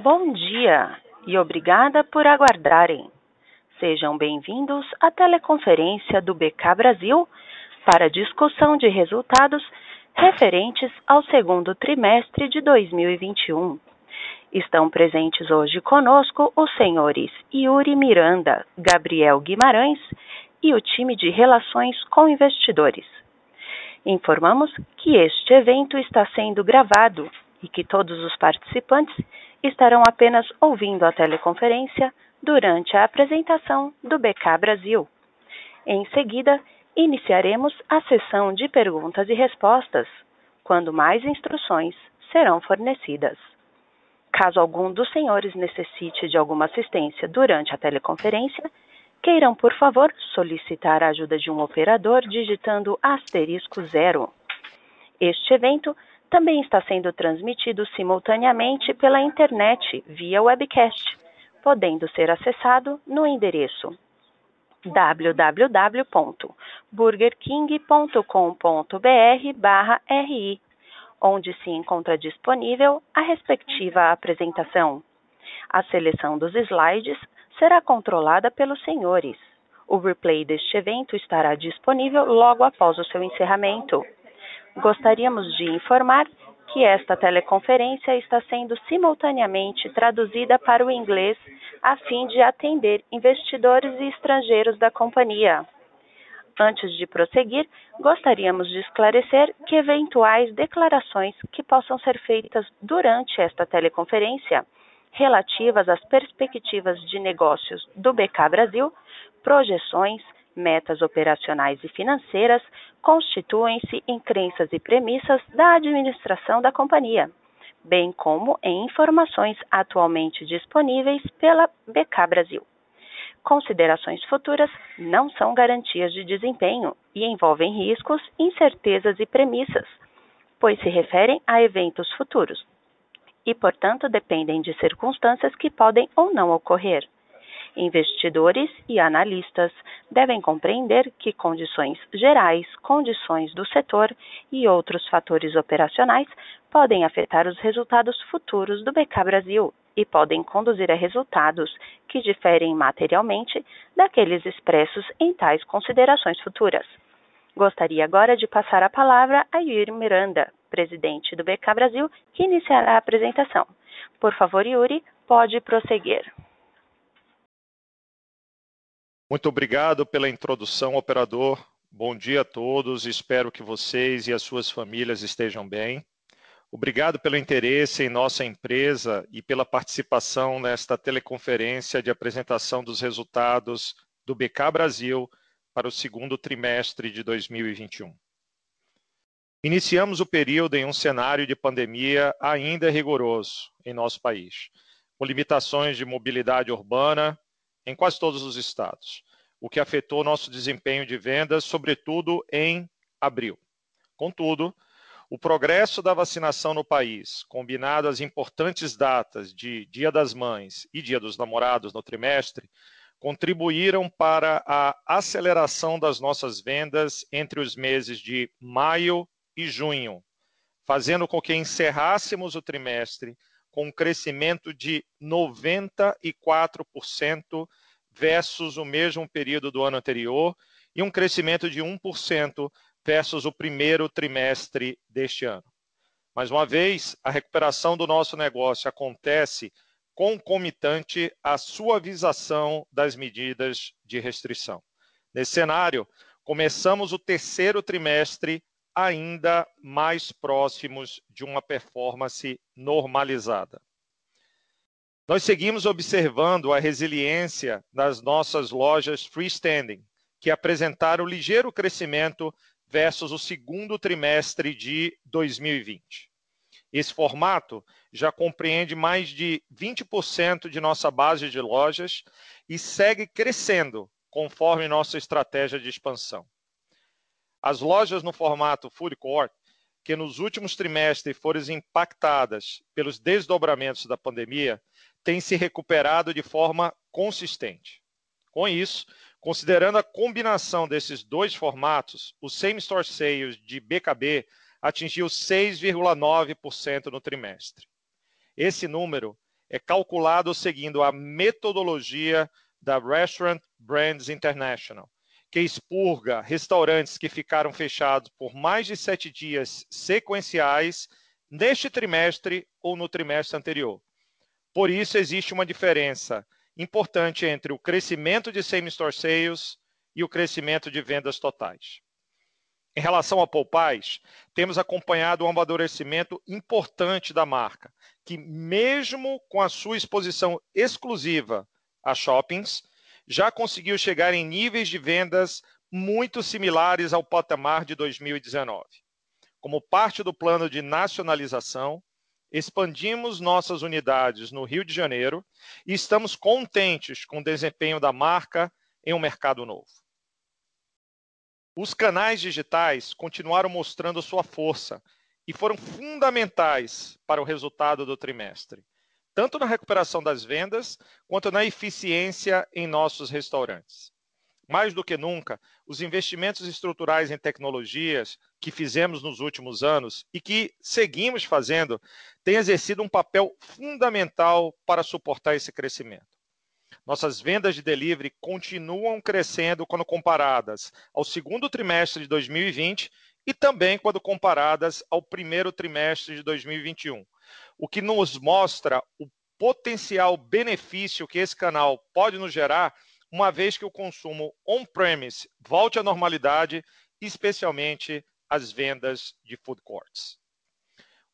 Bom dia e obrigada por aguardarem. Sejam bem-vindos à teleconferência do BK Brasil para discussão de resultados referentes ao segundo trimestre de 2021. Estão presentes hoje conosco os senhores Yuri Miranda, Gabriel Guimarães e o time de Relações com Investidores. Informamos que este evento está sendo gravado e que todos os participantes estarão apenas ouvindo a teleconferência durante a apresentação do BK Brasil. Em seguida, iniciaremos a sessão de perguntas e respostas, quando mais instruções serão fornecidas. Caso algum dos senhores necessite de alguma assistência durante a teleconferência, queiram, por favor, solicitar a ajuda de um operador digitando asterisco zero. Este evento também está sendo transmitido simultaneamente pela internet via webcast, podendo ser acessado no endereço www.burgerking.com.br/ri, onde se encontra disponível a respectiva apresentação. A seleção dos slides será controlada pelos senhores. O replay deste evento estará disponível logo após o seu encerramento. Gostaríamos de informar que esta teleconferência está sendo simultaneamente traduzida para o inglês a fim de atender investidores e estrangeiros da companhia. Antes de prosseguir, gostaríamos de esclarecer que eventuais declarações que possam ser feitas durante esta teleconferência relativas às perspectivas de negócios do BK Brasil, projeções, metas operacionais e financeiras constituem-se em crenças e premissas da administração da companhia, bem como em informações atualmente disponíveis pela BK Brasil. Considerações futuras não são garantias de desempenho e envolvem riscos, incertezas e premissas, pois se referem a eventos futuros e, portanto, dependem de circunstâncias que podem ou não ocorrer. Investidores e analistas devem compreender que condições gerais, condições do setor e outros fatores operacionais podem afetar os resultados futuros do BK Brasil e podem conduzir a resultados que diferem materialmente daqueles expressos em tais considerações futuras. Gostaria agora de passar a palavra a Yuri Miranda, presidente do BK Brasil, que iniciará a apresentação. Por favor, Yuri, pode prosseguir. Muito obrigado pela introdução, operador. Bom dia a todos. Espero que vocês e as suas famílias estejam bem. Obrigado pelo interesse em nossa empresa e pela participação nesta teleconferência de apresentação dos resultados do BK Brasil para o segundo trimestre de 2021. Iniciamos o período em um cenário de pandemia ainda rigoroso em nosso país, com limitações de mobilidade urbana em quase todos os estados, o que afetou nosso desempenho de vendas, sobretudo em abril. Contudo, o progresso da vacinação no país, combinado às importantes datas de Dia das Mães e Dia dos Namorados no trimestre, contribuíram para a aceleração das nossas vendas entre os meses de maio e junho, fazendo com que encerrássemos o trimestre com um crescimento de 94% versus o mesmo período do ano anterior e um crescimento de 1% versus o primeiro trimestre deste ano. Mais uma vez, a recuperação do nosso negócio acontece concomitante à suavização das medidas de restrição. Nesse cenário, começamos o terceiro trimestre ainda mais próximos de uma performance normalizada. Nós seguimos observando a resiliência das nossas lojas freestanding, que apresentaram ligeiro crescimento versus o segundo trimestre de 2020. Esse formato já compreende mais de 20% de nossa base de lojas e segue crescendo conforme nossa estratégia de expansão. As lojas no formato food court, que nos últimos trimestres foram impactadas pelos desdobramentos da pandemia, têm se recuperado de forma consistente. Com isso, considerando a combinação desses dois formatos, o same store sales de BKB atingiu 6,9% no trimestre. Esse número é calculado seguindo a metodologia da Restaurant Brands International, que expurga restaurantes que ficaram fechados por mais de sete dias sequenciais neste trimestre ou no trimestre anterior. Por isso, existe uma diferença importante entre o crescimento de same-store sales e o crescimento de vendas totais. Em relação a Popeyes, temos acompanhado um amadurecimento importante da marca, que mesmo com a sua exposição exclusiva a shoppings, já conseguiu chegar em níveis de vendas muito similares ao patamar de 2019. Como parte do plano de nacionalização, expandimos nossas unidades no Rio de Janeiro e estamos contentes com o desempenho da marca em um mercado novo. Os canais digitais continuaram mostrando sua força e foram fundamentais para o resultado do trimestre, tanto na recuperação das vendas quanto na eficiência em nossos restaurantes. Mais do que nunca, os investimentos estruturais em tecnologias que fizemos nos últimos anos e que seguimos fazendo têm exercido um papel fundamental para suportar esse crescimento. Nossas vendas de delivery continuam crescendo quando comparadas ao segundo trimestre de 2020 e também quando comparadas ao primeiro trimestre de 2021, o que nos mostra o potencial benefício que esse canal pode nos gerar, uma vez que o consumo on-premise volte à normalidade, especialmente as vendas de food courts.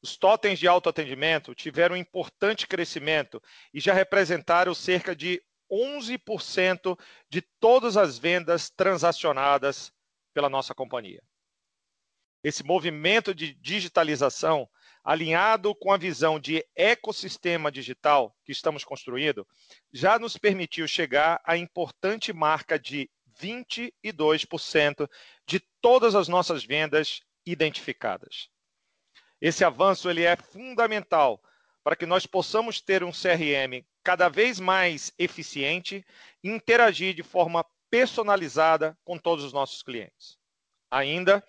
Os totens de autoatendimento tiveram um importante crescimento e já representaram cerca de 11% de todas as vendas transacionadas pela nossa companhia. Esse movimento de digitalização, alinhado com a visão de ecossistema digital que estamos construindo, já nos permitiu chegar à importante marca de 22% de todas as nossas vendas identificadas. Esse avanço ele é fundamental para que nós possamos ter um CRM cada vez mais eficiente e interagir de forma personalizada com todos os nossos clientes. Ainda,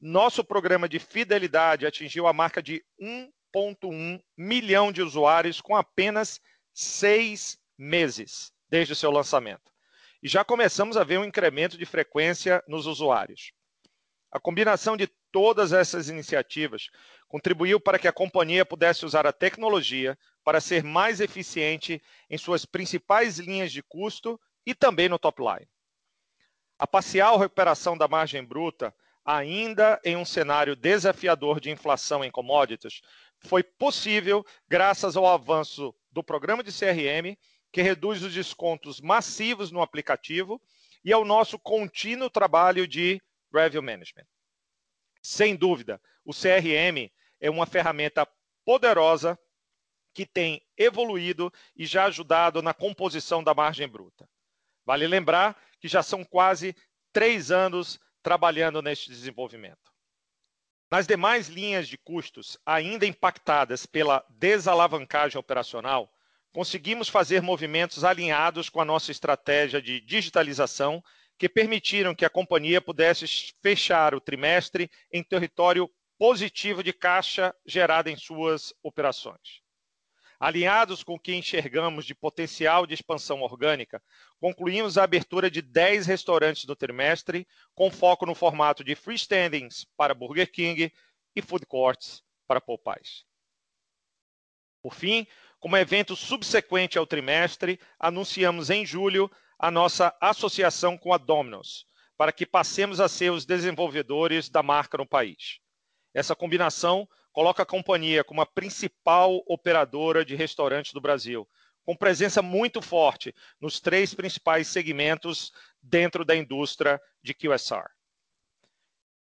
nosso programa de fidelidade atingiu a marca de 1,1 milhão de usuários com apenas seis meses desde o seu lançamento. E já começamos a ver um incremento de frequência nos usuários. A combinação de todas essas iniciativas contribuiu para que a companhia pudesse usar a tecnologia para ser mais eficiente em suas principais linhas de custo e também no top line. A parcial recuperação da margem bruta, ainda em um cenário desafiador de inflação em commodities, foi possível graças ao avanço do programa de CRM, que reduz os descontos massivos no aplicativo, e ao nosso contínuo trabalho de Revenue Management. Sem dúvida, o CRM é uma ferramenta poderosa que tem evoluído e já ajudado na composição da margem bruta. Vale lembrar que já são quase três anos trabalhando neste desenvolvimento. Nas demais linhas de custos, ainda impactadas pela desalavancagem operacional, conseguimos fazer movimentos alinhados com a nossa estratégia de digitalização, que permitiram que a companhia pudesse fechar o trimestre em território positivo de caixa gerado em suas operações. Alinhados com o que enxergamos de potencial de expansão orgânica, concluímos a abertura de 10 restaurantes no trimestre, com foco no formato de freestandings para Burger King e food courts para Popeyes. Por fim, como evento subsequente ao trimestre, anunciamos em julho a nossa associação com a Domino's, para que passemos a ser os desenvolvedores da marca no país. Essa combinação coloca a companhia como a principal operadora de restaurantes do Brasil, com presença muito forte nos três principais segmentos dentro da indústria de QSR.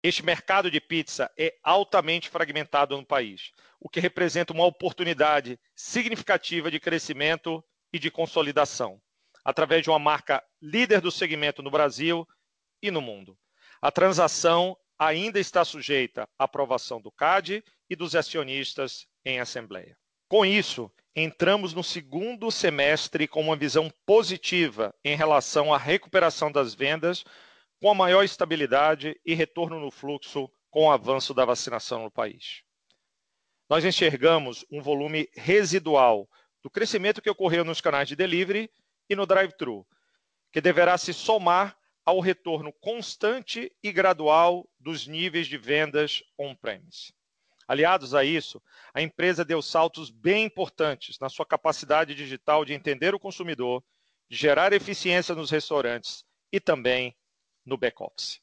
Este mercado de pizza é altamente fragmentado no país, o que representa uma oportunidade significativa de crescimento e de consolidação, através de uma marca líder do segmento no Brasil e no mundo. A transação ainda está sujeita à aprovação do CAD e dos acionistas em assembleia. Com isso, entramos no segundo semestre com uma visão positiva em relação à recuperação das vendas, com a maior estabilidade e retorno no fluxo com o avanço da vacinação no país. Nós enxergamos um volume residual do crescimento que ocorreu nos canais de delivery e no drive-thru, que deverá se somar ao retorno constante e gradual dos níveis de vendas on-premise. Aliados a isso, a empresa deu saltos bem importantes na sua capacidade digital de entender o consumidor, de gerar eficiência nos restaurantes e também no back-office.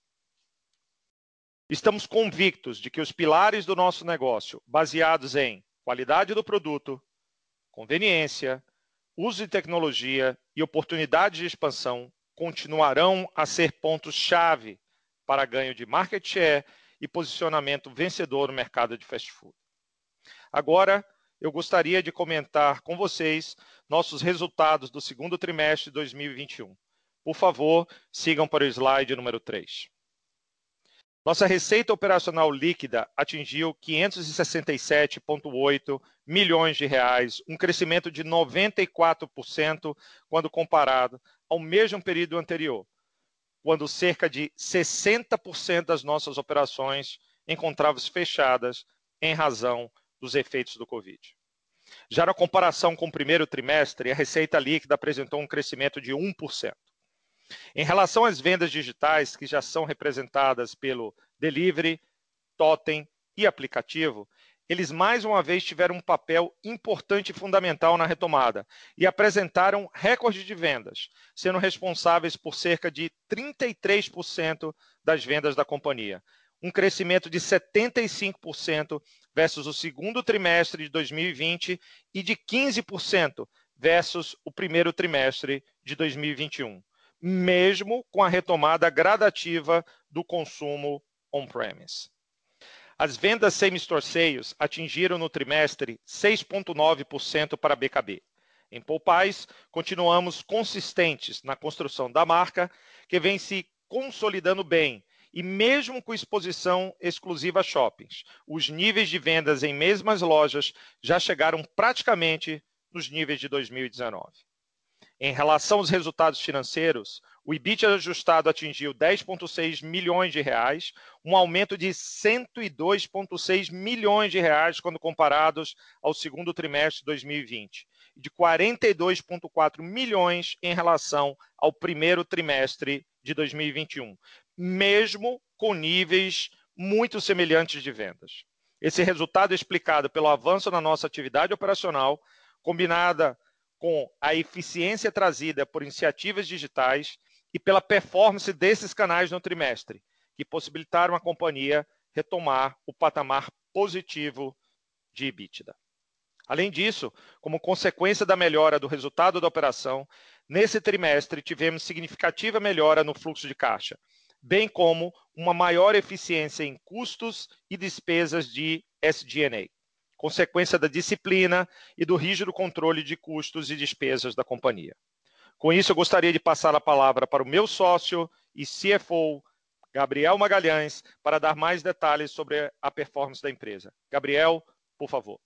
Estamos convictos de que os pilares do nosso negócio, baseados em qualidade do produto, conveniência, uso de tecnologia e oportunidades de expansão, continuarão a ser pontos-chave para ganho de market share e posicionamento vencedor no mercado de fast food. Agora, eu gostaria de comentar com vocês nossos resultados do segundo trimestre de 2021. Por favor, sigam para o slide número 3. Nossa receita operacional líquida atingiu 567,8 milhões de reais, um crescimento de 94% quando comparado ao mesmo período anterior, quando cerca de 60% das nossas operações encontravam-se fechadas em razão dos efeitos do Covid. Já na comparação com o primeiro trimestre, a receita líquida apresentou um crescimento de 1%. Em relação às vendas digitais, que já são representadas pelo delivery, totem e aplicativo, eles mais uma vez tiveram um papel importante e fundamental na retomada e apresentaram recorde de vendas, sendo responsáveis por cerca de 33% das vendas da companhia, um crescimento de 75% versus o segundo trimestre de 2020 e de 15% versus o primeiro trimestre de 2021 mesmo com a retomada gradativa do consumo on-premise. As vendas same-store sales atingiram no trimestre 6,9% para BKB. Em Popeyes, continuamos consistentes na construção da marca, que vem se consolidando bem, e mesmo com exposição exclusiva a shoppings, os níveis de vendas em mesmas lojas já chegaram praticamente nos níveis de 2019. Em relação aos resultados financeiros, o EBIT ajustado atingiu 10,6 milhões de reais, um aumento de 102,6 milhões de reais quando comparados ao segundo trimestre de 2020, e de 42,4 milhões em relação ao primeiro trimestre de 2021, mesmo com níveis muito semelhantes de vendas. Esse resultado é explicado pelo avanço na nossa atividade operacional, combinada com a eficiência trazida por iniciativas digitais e pela performance desses canais no trimestre, que possibilitaram a companhia retomar o patamar positivo de EBITDA. Além disso, como consequência da melhora do resultado da operação, nesse trimestre tivemos significativa melhora no fluxo de caixa, bem como uma maior eficiência em custos e despesas de SG&A consequência da disciplina e do rígido controle de custos e despesas da companhia. Com isso, eu gostaria de passar a palavra para o meu sócio e CFO, Gabriel Magalhães, para dar mais detalhes sobre a performance da empresa. Gabriel, por favor.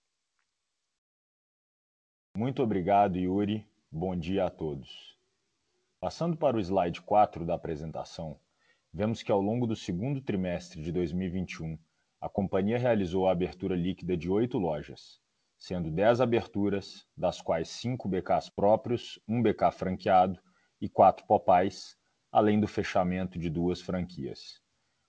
Muito obrigado, Yuri. Bom dia a todos. Passando para o slide 4 da apresentação, vemos que ao longo do segundo trimestre de 2021, a companhia realizou a abertura líquida de oito lojas, sendo dez aberturas, das quais cinco BKs próprios, um BK franqueado e quatro Popais, além do fechamento de duas franquias.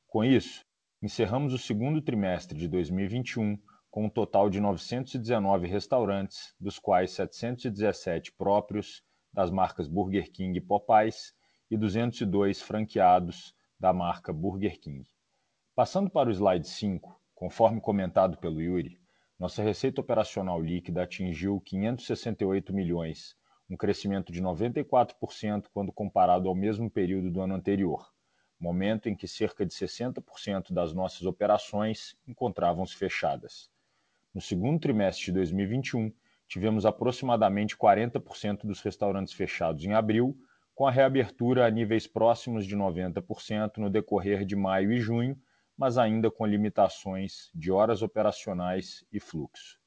Com isso, encerramos o segundo trimestre de 2021 com um total de 919 restaurantes, dos quais 717 próprios das marcas Burger King e Popeyes e 202 franqueados da marca Burger King. Passando para o slide 5, conforme comentado pelo Yuri, nossa receita operacional líquida atingiu 568 milhões, um crescimento de 94% quando comparado ao mesmo período do ano anterior, momento em que cerca de 60% das nossas operações encontravam-se fechadas. No segundo trimestre de 2021, tivemos aproximadamente 40% dos restaurantes fechados em abril, com a reabertura a níveis próximos de 90% no decorrer de maio e junho, mas ainda com limitações de horas operacionais e fluxo.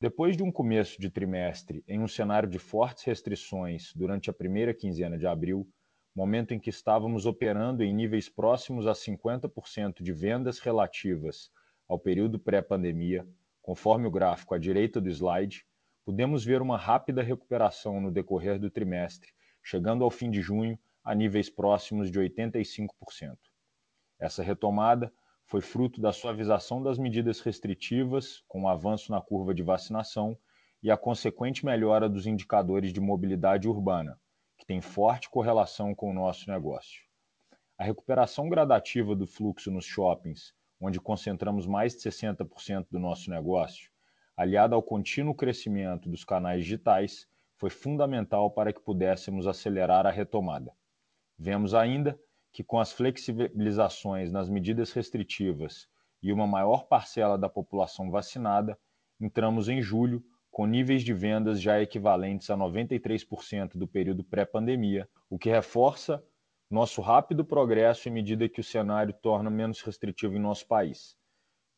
Depois de um começo de trimestre em um cenário de fortes restrições durante a primeira quinzena de abril, momento em que estávamos operando em níveis próximos a 50% de vendas relativas ao período pré-pandemia, conforme o gráfico à direita do slide, pudemos ver uma rápida recuperação no decorrer do trimestre, chegando ao fim de junho a níveis próximos de 85%. Essa retomada foi fruto da suavização das medidas restritivas, com o avanço na curva de vacinação e a consequente melhora dos indicadores de mobilidade urbana, que tem forte correlação com o nosso negócio. A recuperação gradativa do fluxo nos shoppings, onde concentramos mais de 60% do nosso negócio, aliada ao contínuo crescimento dos canais digitais, foi fundamental para que pudéssemos acelerar a retomada. Vemos ainda que, com as flexibilizações nas medidas restritivas e uma maior parcela da população vacinada, entramos em julho com níveis de vendas já equivalentes a 93% do período pré-pandemia, o que reforça nosso rápido progresso em medida que o cenário torna menos restritivo em nosso país.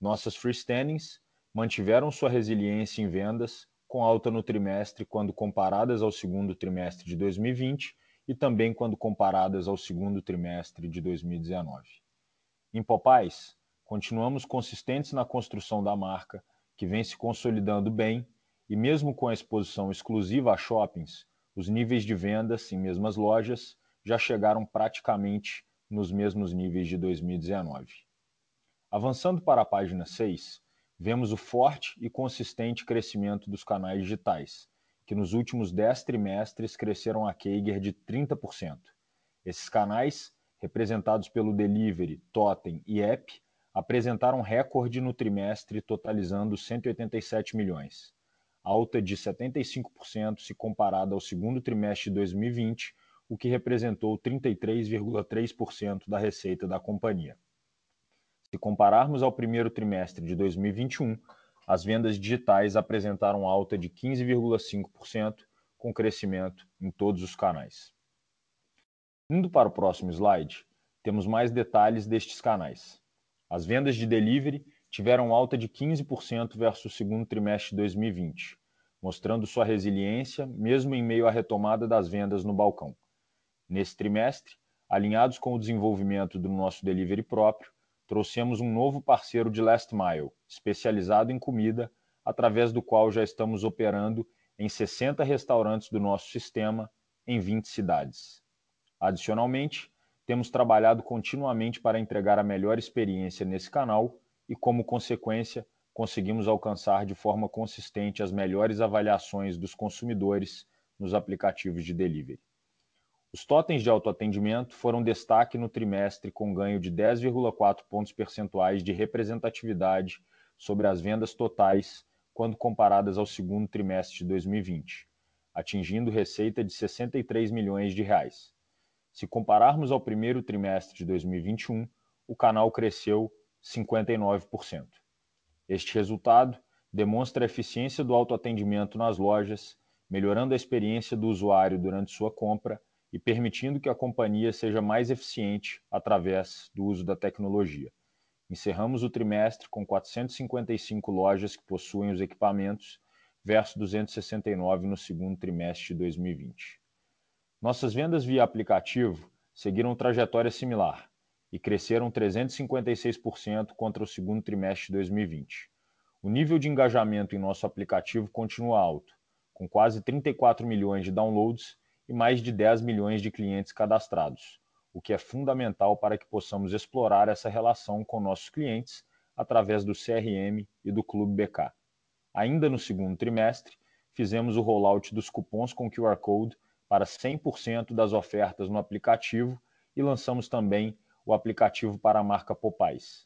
Nossas freestandings mantiveram sua resiliência em vendas, com alta no trimestre quando comparadas ao segundo trimestre de 2020 e também quando comparadas ao segundo trimestre de 2019. Em Popais, continuamos consistentes na construção da marca, que vem se consolidando bem, e mesmo com a exposição exclusiva a shoppings, os níveis de vendas em mesmas lojas já chegaram praticamente nos mesmos níveis de 2019. Avançando para a página 6, vemos o forte e consistente crescimento dos canais digitais, que nos últimos 10 trimestres cresceram a CAGR de 30%. Esses canais, representados pelo Delivery, Totem e App, apresentaram recorde no trimestre, totalizando 187 milhões, alta de 75% se comparada ao segundo trimestre de 2020, o que representou 33,3% da receita da companhia. Se compararmos ao primeiro trimestre de 2021, as vendas digitais apresentaram alta de 15,5%, com crescimento em todos os canais. Indo para o próximo slide, temos mais detalhes destes canais. As vendas de delivery tiveram alta de 15% versus o segundo trimestre de 2020, mostrando sua resiliência mesmo em meio à retomada das vendas no balcão. Nesse trimestre, alinhados com o desenvolvimento do nosso delivery próprio, trouxemos um novo parceiro de last mile, especializado em comida, através do qual já estamos operando em 60 restaurantes do nosso sistema em 20 cidades. Adicionalmente, temos trabalhado continuamente para entregar a melhor experiência nesse canal e, como consequência, conseguimos alcançar de forma consistente as melhores avaliações dos consumidores nos aplicativos de delivery. Os totens de autoatendimento foram destaque no trimestre com ganho de 10,4 pontos percentuais de representatividade sobre as vendas totais quando comparadas ao segundo trimestre de 2020, atingindo receita de 63 milhões de reais. Se compararmos ao primeiro trimestre de 2021, o canal cresceu 59%. Este resultado demonstra a eficiência do autoatendimento nas lojas, melhorando a experiência do usuário durante sua compra e permitindo que a companhia seja mais eficiente através do uso da tecnologia. Encerramos o trimestre com 455 lojas que possuem os equipamentos, versus 269 no segundo trimestre de 2020. Nossas vendas via aplicativo seguiram trajetória similar e cresceram 356% contra o segundo trimestre de 2020. O nível de engajamento em nosso aplicativo continua alto, com quase 34 milhões de downloads e mais de 10 milhões de clientes cadastrados, o que é fundamental para que possamos explorar essa relação com nossos clientes através do CRM e do Clube BK. Ainda no segundo trimestre, fizemos o rollout dos cupons com QR Code para 100% das ofertas no aplicativo e lançamos também o aplicativo para a marca Popais.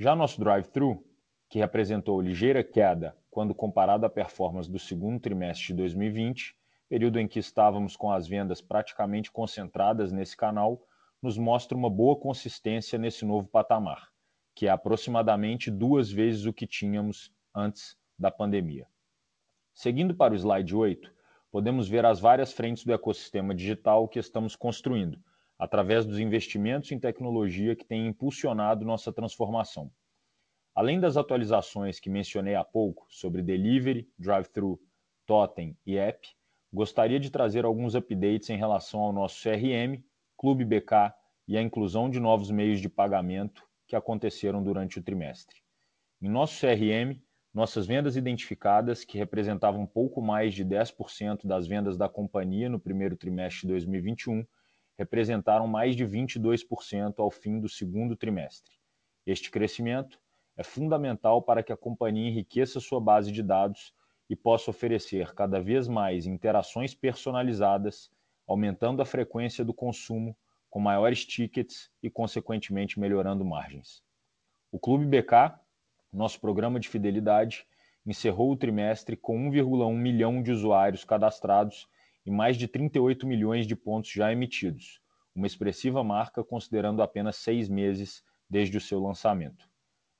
Já nosso drive-thru, que representou ligeira queda quando comparado à performance do segundo trimestre de 2020, período em que estávamos com as vendas praticamente concentradas nesse canal, nos mostra uma boa consistência nesse novo patamar, que é aproximadamente duas vezes o que tínhamos antes da pandemia. Seguindo para o slide 8, podemos ver as várias frentes do ecossistema digital que estamos construindo, através dos investimentos em tecnologia que têm impulsionado nossa transformação. Além das atualizações que mencionei há pouco sobre delivery, drive-thru, totem e app, gostaria de trazer alguns updates em relação ao nosso CRM, Clube BK e a inclusão de novos meios de pagamento que aconteceram durante o trimestre. Em nosso CRM, nossas vendas identificadas, que representavam pouco mais de 10% das vendas da companhia no primeiro trimestre de 2021, representaram mais de 22% ao fim do segundo trimestre. Este crescimento é fundamental para que a companhia enriqueça sua base de dados e possa oferecer cada vez mais interações personalizadas, aumentando a frequência do consumo, com maiores tickets e, consequentemente, melhorando margens. O Clube BK nosso programa de fidelidade encerrou o trimestre com 1,1 milhão de usuários cadastrados e mais de 38 milhões de pontos já emitidos, uma expressiva marca considerando apenas seis meses desde o seu lançamento.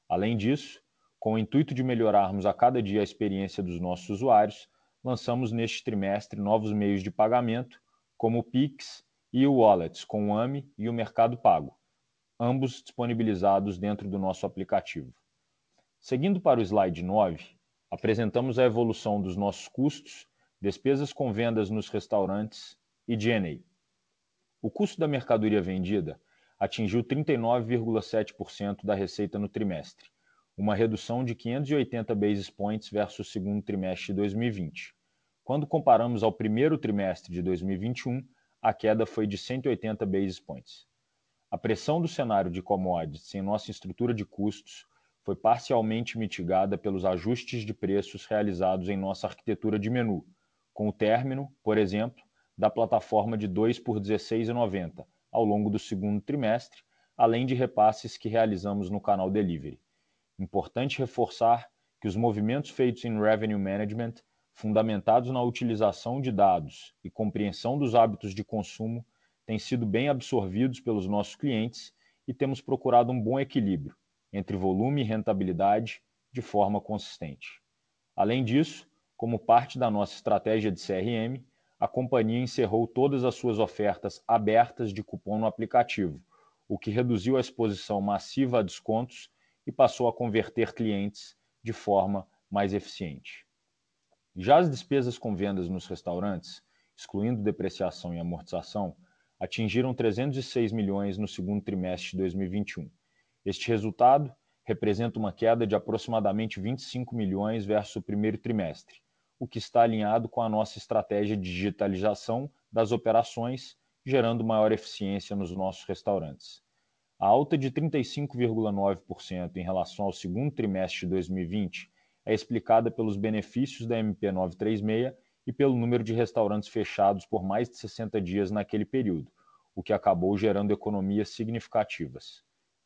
Além disso, com o intuito de melhorarmos a cada dia a experiência dos nossos usuários, lançamos neste trimestre novos meios de pagamento, como o Pix e o Wallets com o AMI e o Mercado Pago, ambos disponibilizados dentro do nosso aplicativo. Seguindo para o slide 9, apresentamos a evolução dos nossos custos, despesas com vendas nos restaurantes e G&A. O custo da mercadoria vendida atingiu 39,7% da receita no trimestre, uma redução de 580 basis points versus o segundo trimestre de 2020. Quando comparamos ao primeiro trimestre de 2021, a queda foi de 180 basis points. A pressão do cenário de commodities em nossa estrutura de custos foi parcialmente mitigada pelos ajustes de preços realizados em nossa arquitetura de menu, com o término, por exemplo, da plataforma de 2 por 16,90 ao longo do segundo trimestre, além de repasses que realizamos no canal Delivery. Importante reforçar que os movimentos feitos em Revenue Management, fundamentados na utilização de dados e compreensão dos hábitos de consumo, têm sido bem absorvidos pelos nossos clientes e temos procurado um bom equilíbrio entre volume e rentabilidade de forma consistente. Além disso, como parte da nossa estratégia de CRM, a companhia encerrou todas as suas ofertas abertas de cupom no aplicativo, o que reduziu a exposição massiva a descontos e passou a converter clientes de forma mais eficiente. Já as despesas com vendas nos restaurantes, excluindo depreciação e amortização, atingiram 306 milhões no segundo trimestre de 2021, este resultado representa uma queda de aproximadamente 25 milhões versus o primeiro trimestre, o que está alinhado com a nossa estratégia de digitalização das operações, gerando maior eficiência nos nossos restaurantes. A alta de 35,9% em relação ao segundo trimestre de 2020 é explicada pelos benefícios da MP936 e pelo número de restaurantes fechados por mais de 60 dias naquele período, o que acabou gerando economias significativas.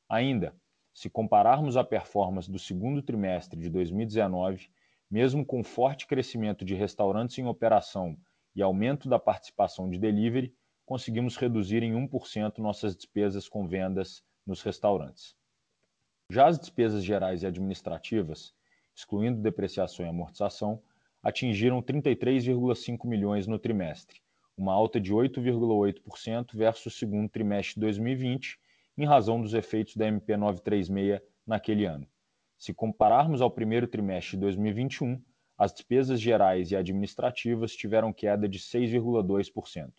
Ainda, se compararmos a performance do segundo trimestre de 2019, mesmo com forte crescimento de restaurantes em operação e aumento da participação de delivery, conseguimos reduzir em 1% nossas despesas com vendas nos restaurantes. Já as despesas gerais e administrativas, excluindo depreciação e amortização, atingiram 33,5 milhões no trimestre, uma alta de 8,8% versus o segundo trimestre de 2020 em razão dos efeitos da MP 936 naquele ano. Se compararmos ao primeiro trimestre de 2021, as despesas gerais e administrativas tiveram queda de 6,2%.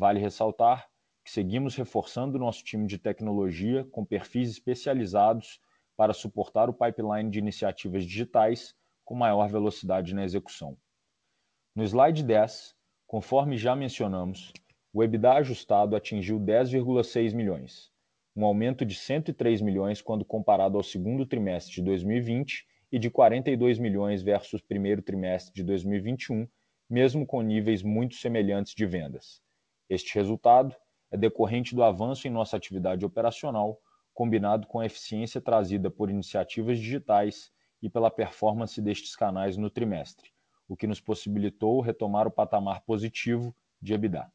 Vale ressaltar que seguimos reforçando nosso time de tecnologia com perfis especializados para suportar o pipeline de iniciativas digitais com maior velocidade na execução. No slide 10, conforme já mencionamos, o EBITDA ajustado atingiu 10,6 milhões, um aumento de 103 milhões quando comparado ao segundo trimestre de 2020 e de 42 milhões versus primeiro trimestre de 2021, mesmo com níveis muito semelhantes de vendas. Este resultado é decorrente do avanço em nossa atividade operacional, combinado com a eficiência trazida por iniciativas digitais e pela performance destes canais no trimestre, o que nos possibilitou retomar o patamar positivo de EBITDA.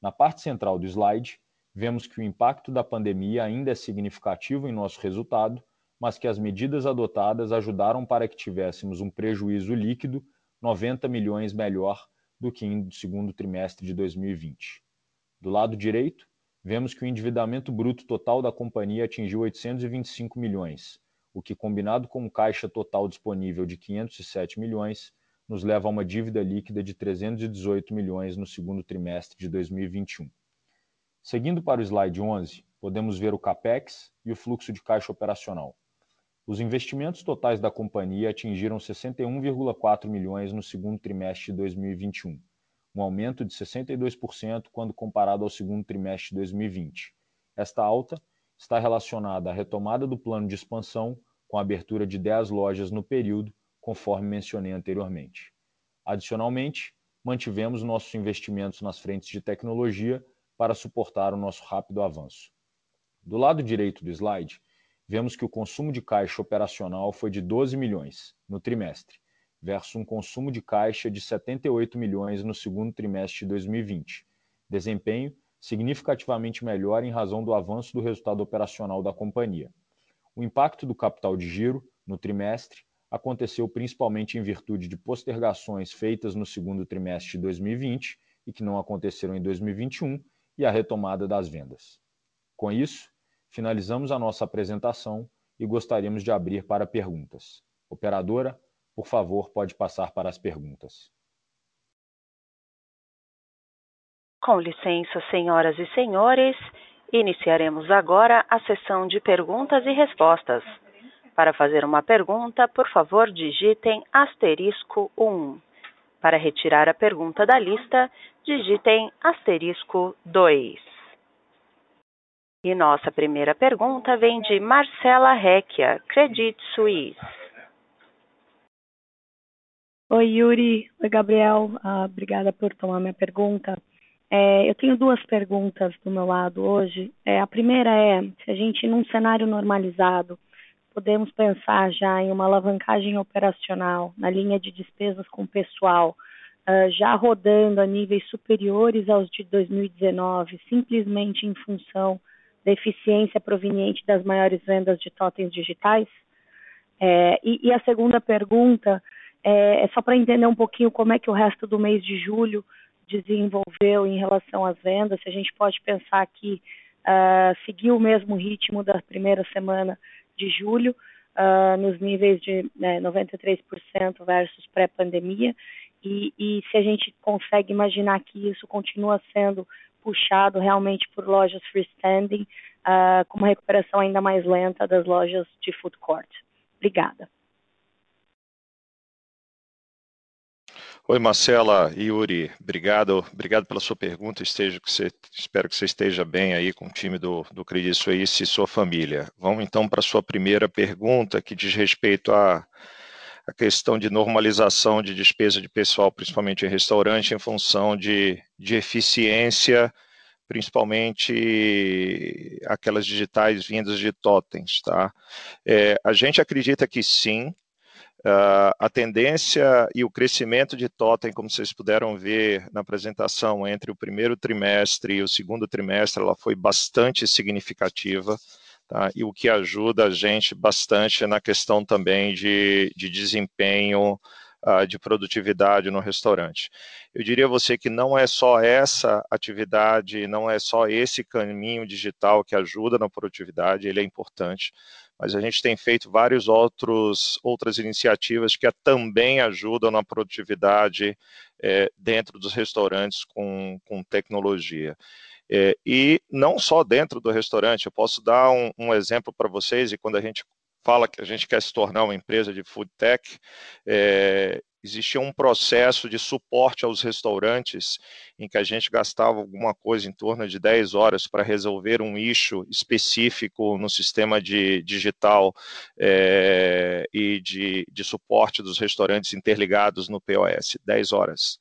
Na parte central do slide, vemos que o impacto da pandemia ainda é significativo em nosso resultado, mas que as medidas adotadas ajudaram para que tivéssemos um prejuízo líquido 90 milhões melhor do que no segundo trimestre de 2020. Do lado direito, vemos que o endividamento bruto total da companhia atingiu 825 milhões, o que, combinado com um caixa total disponível de 507 milhões, nos leva a uma dívida líquida de 318 milhões no segundo trimestre de 2021. Seguindo para o slide 11, podemos ver o CAPEX e o fluxo de caixa operacional. Os investimentos totais da companhia atingiram 61,4 milhões no segundo trimestre de 2021, um aumento de 62% quando comparado ao segundo trimestre de 2020. Esta alta está relacionada à retomada do plano de expansão, com a abertura de 10 lojas no período, conforme mencionei anteriormente. Adicionalmente, mantivemos nossos investimentos nas frentes de tecnologia para suportar o nosso rápido avanço. Do lado direito do slide, vemos que o consumo de caixa operacional foi de 12 milhões no trimestre, versus um consumo de caixa de 78 milhões no segundo trimestre de 2020. Desempenho significativamente melhor em razão do avanço do resultado operacional da companhia. O impacto do capital de giro no trimestre aconteceu principalmente em virtude de postergações feitas no segundo trimestre de 2020 e que não aconteceram em 2021 e a retomada das vendas. Com isso, finalizamos a nossa apresentação e gostaríamos de abrir para perguntas. Operadora, por favor, pode passar para as perguntas. Com licença, senhoras e senhores, iniciaremos agora a sessão de perguntas e respostas. Para fazer uma pergunta, por favor, digitem asterisco 1. Para retirar a pergunta da lista, digitem asterisco 2. E nossa primeira pergunta vem de Marcela Recchia, Credit Suisse. Oi, Yuri. Oi, Gabriel. Uh, obrigada por tomar minha pergunta. É, eu tenho duas perguntas do meu lado hoje. É, a primeira é: se a gente, num cenário normalizado, podemos pensar já em uma alavancagem operacional na linha de despesas com pessoal, uh, já rodando a níveis superiores aos de 2019, simplesmente em função da eficiência proveniente das maiores vendas de totens digitais? É, e, e, a segunda pergunta é, é só para entender um pouquinho como é que o resto do mês de julho desenvolveu em relação às vendas, se a gente pode pensar que uh, seguiu o mesmo ritmo da primeira semana de julho, uh, nos níveis de né, 93% versus pré-pandemia, e, e se a gente consegue imaginar que isso continua sendo puxado realmente por lojas freestanding, uh, com uma recuperação ainda mais lenta das lojas de food court. Obrigada. Oi, Marcela Yuri, obrigado, obrigado pela sua pergunta. Esteja, que você, espero que você esteja bem aí com o time do, do Credit Suisse e sua família. Vamos então para a sua primeira pergunta, que diz respeito à, à questão de normalização de despesa de pessoal, principalmente em restaurante, em função de, de eficiência, principalmente aquelas digitais vindas de totens. Tá? É, a gente acredita que sim, Uh, a tendência e o crescimento de Totem, como vocês puderam ver na apresentação, entre o primeiro trimestre e o segundo trimestre, ela foi bastante significativa, tá? e o que ajuda a gente bastante na questão também de, de desempenho, uh, de produtividade no restaurante. Eu diria a você que não é só essa atividade, não é só esse caminho digital que ajuda na produtividade, ele é importante, mas a gente tem feito várias outros, outras iniciativas que também ajudam na produtividade é, dentro dos restaurantes com, com tecnologia. É, e não só dentro do restaurante, eu posso dar um, um exemplo para vocês, e quando a gente fala que a gente quer se tornar uma empresa de food tech, é, existia um processo de suporte aos restaurantes em que a gente gastava alguma coisa em torno de 10 horas para resolver um issue específico no sistema de digital é, e de, de suporte dos restaurantes interligados no POS, 10 horas.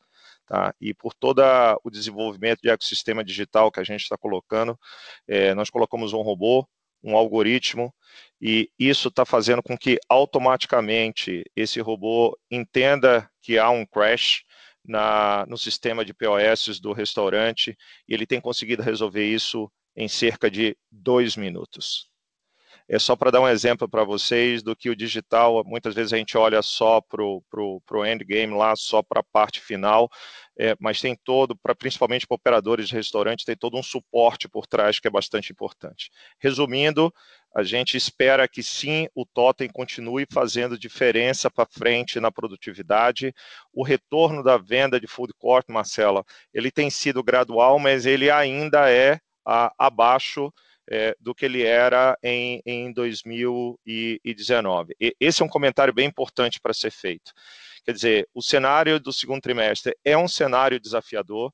Tá? E por todo o desenvolvimento de ecossistema digital que a gente está colocando, é, nós colocamos um robô um algoritmo, e isso está fazendo com que automaticamente esse robô entenda que há um crash na, no sistema de POS do restaurante, e ele tem conseguido resolver isso em cerca de dois minutos. É só para dar um exemplo para vocês do que o digital, muitas vezes a gente olha só para o endgame lá, só para a parte final, é, mas tem todo, pra, principalmente para operadores de restaurante, tem todo um suporte por trás que é bastante importante. Resumindo, a gente espera que sim, o Totem continue fazendo diferença para frente na produtividade. O retorno da venda de food court, Marcela, ele tem sido gradual, mas ele ainda é a, abaixo é, do que ele era em, em 2019. E esse é um comentário bem importante para ser feito. Quer dizer, o cenário do segundo trimestre é um cenário desafiador,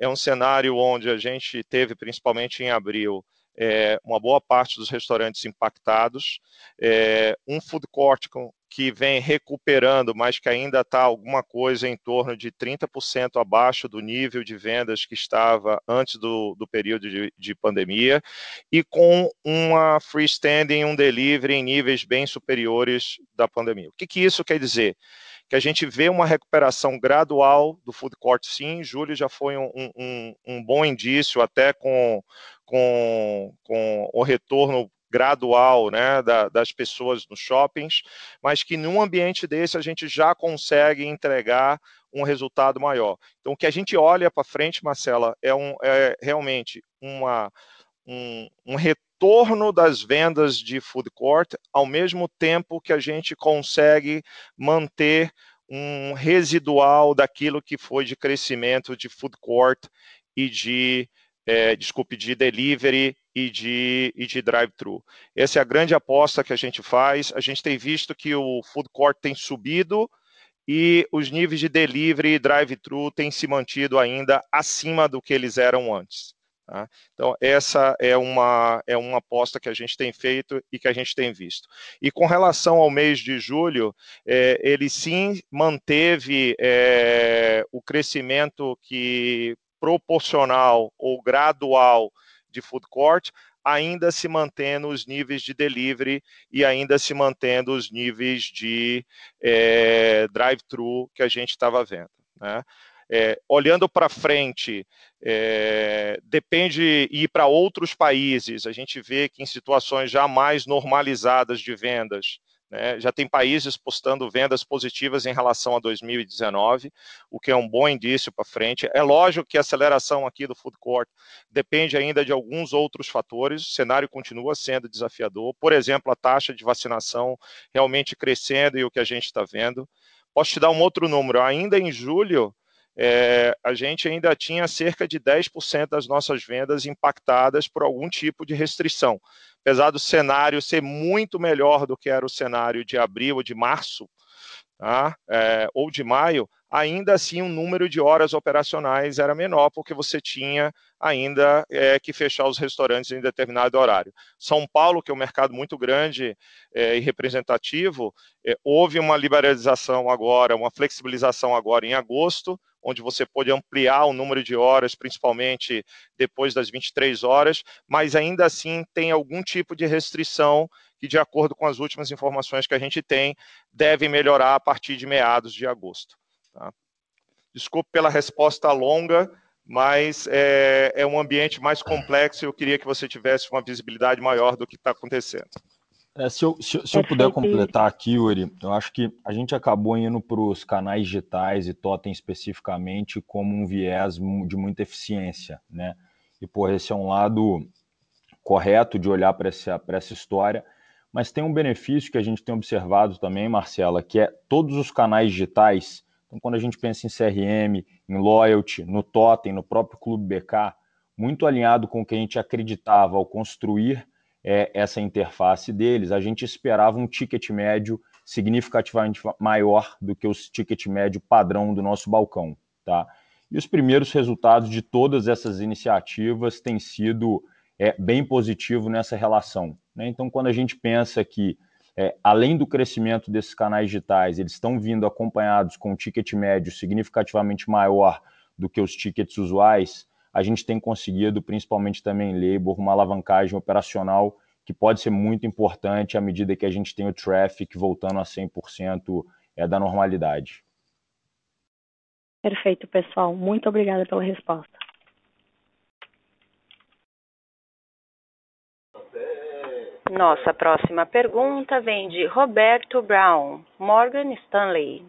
é um cenário onde a gente teve, principalmente em abril, é, uma boa parte dos restaurantes impactados, é, um food court com, que vem recuperando, mas que ainda está alguma coisa em torno de 30% abaixo do nível de vendas que estava antes do, do período de, de, pandemia, e com uma freestanding, um delivery em níveis bem superiores da pandemia. O que, que isso quer dizer? que a gente vê uma recuperação gradual do food court, sim. Julho já foi um, um, um bom indício, até com, com, com o retorno gradual né, da, das pessoas nos shoppings, mas que num ambiente desse a gente já consegue entregar um resultado maior. Então, o que a gente olha para frente, Marcela, é, um, é realmente uma, um, um retorno das vendas de food court, ao mesmo tempo que a gente consegue manter um residual daquilo que foi de crescimento de food court e de é, desculpe, de delivery e de, e de drive-thru. Essa é a grande aposta que a gente faz. A gente tem visto que o food court tem subido e os níveis de delivery e drive-thru têm se mantido ainda acima do que eles eram antes. Tá? Então, essa é uma, é uma aposta que a gente tem feito e que a gente tem visto. E com relação ao mês de julho, é, ele sim manteve é, o crescimento que proporcional ou gradual de food court, ainda se mantendo os níveis de delivery e ainda se mantendo os níveis de é, drive-thru que a gente estava vendo. Né? É, olhando para frente, é, depende ir para outros países. A gente vê que em situações já mais normalizadas de vendas, né? Já tem países postando vendas positivas em relação a 2019, o que é um bom indício para frente. É lógico que a aceleração aqui do food court depende ainda de alguns outros fatores. O cenário continua sendo desafiador. Por exemplo, a taxa de vacinação realmente crescendo e o que a gente está vendo. Posso te dar um outro número. Ainda em julho, é, a gente ainda tinha cerca de 10% das nossas vendas impactadas por algum tipo de restrição. Apesar do cenário ser muito melhor do que era o cenário de abril ou de março, tá? é, ou de maio, ainda assim o número de horas operacionais era menor, porque você tinha ainda é, que fechar os restaurantes em determinado horário. São Paulo, que é um mercado muito grande é, e representativo, é, houve uma liberalização agora, uma flexibilização agora em agosto, onde você pode ampliar o número de horas, principalmente depois das 23 horas, mas ainda assim tem algum tipo de restrição que, de acordo com as últimas informações que a gente tem, deve melhorar a partir de meados de agosto. Tá? Desculpe pela resposta longa, mas é, é um ambiente mais complexo e eu queria que você tivesse uma visibilidade maior do que está acontecendo. É, se eu, se, se eu puder completar aqui, Yuri, eu acho que a gente acabou indo para os canais digitais e Totem especificamente como um viés de muita eficiência, né? E, pô, esse é um lado correto de olhar para essa, essa história, mas tem um benefício que a gente tem observado também, Marcela, que é todos os canais digitais, então quando a gente pensa em CRM, em Loyalty, no Totem, no próprio Clube BK, muito alinhado com o que a gente acreditava ao construir é, essa interface deles, a gente esperava um ticket médio significativamente maior do que o ticket médio padrão do nosso balcão. Tá? E os primeiros resultados de todas essas iniciativas têm sido é, bem positivo nessa relação. Né? Então, quando a gente pensa que, é, além do crescimento desses canais digitais, eles estão vindo acompanhados com um ticket médio significativamente maior do que os tickets usuais, a gente tem conseguido, principalmente também em labor, uma alavancagem operacional que pode ser muito importante à medida que a gente tem o traffic voltando a 100% é, da normalidade. Perfeito, pessoal. Muito obrigada pela resposta. Nossa próxima pergunta vem de Roberto Brown, Morgan Stanley.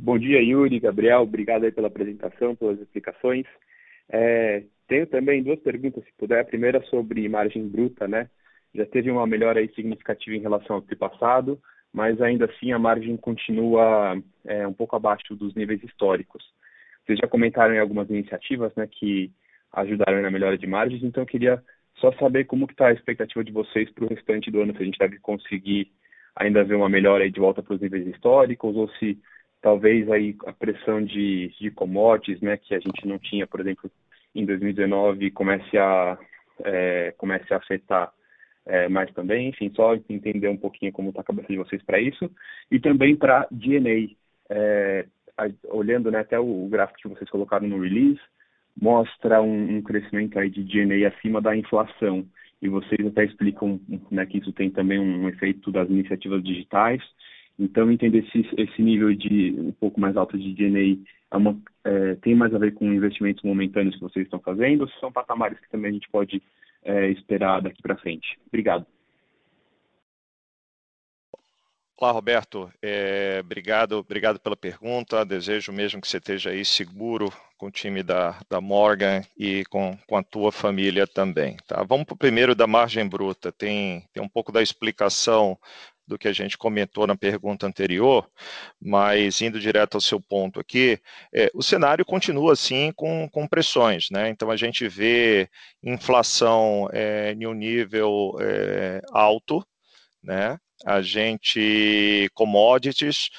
Bom dia, Yuri, Gabriel, obrigado aí pela apresentação, pelas explicações. É, tenho também duas perguntas, se puder. A primeira sobre margem bruta, né? Já teve uma melhora aí significativa em relação ao ano passado, mas ainda assim a margem continua é, um pouco abaixo dos níveis históricos. Vocês já comentaram em algumas iniciativas, né, que ajudaram na melhora de margens. Então, eu queria só saber como está a expectativa de vocês para o restante do ano, se a gente deve conseguir ainda ver uma melhora aí de volta para os níveis históricos, ou se talvez aí a pressão de, de commodities, né, que a gente não tinha, por exemplo, em 2019, comece a, é, comece a afetar é, mais também. Enfim, só entender um pouquinho como está a cabeça de vocês para isso. E também para DNA. É, olhando né, até o gráfico que vocês colocaram no release, mostra um, um crescimento aí de DNA acima da inflação. E vocês até explicam né, que isso tem também um efeito das iniciativas digitais. Então, entender se esse nível de um pouco mais alto de DNA é uma, é, tem mais a ver com investimentos momentâneos que vocês estão fazendo, ou se são patamares que também a gente pode é, esperar daqui para frente. Obrigado. Olá, Roberto. É, obrigado, obrigado pela pergunta. Desejo mesmo que você esteja aí seguro com o time da, da Morgan e com, com a tua família também. Tá? Vamos para o primeiro da margem bruta. Tem, tem um pouco da explicação do que a gente comentou na pergunta anterior, mas indo direto ao seu ponto aqui, é, o cenário continua assim com, com pressões, né? Então a gente vê inflação é, em um nível é, alto, né? A gente commodities,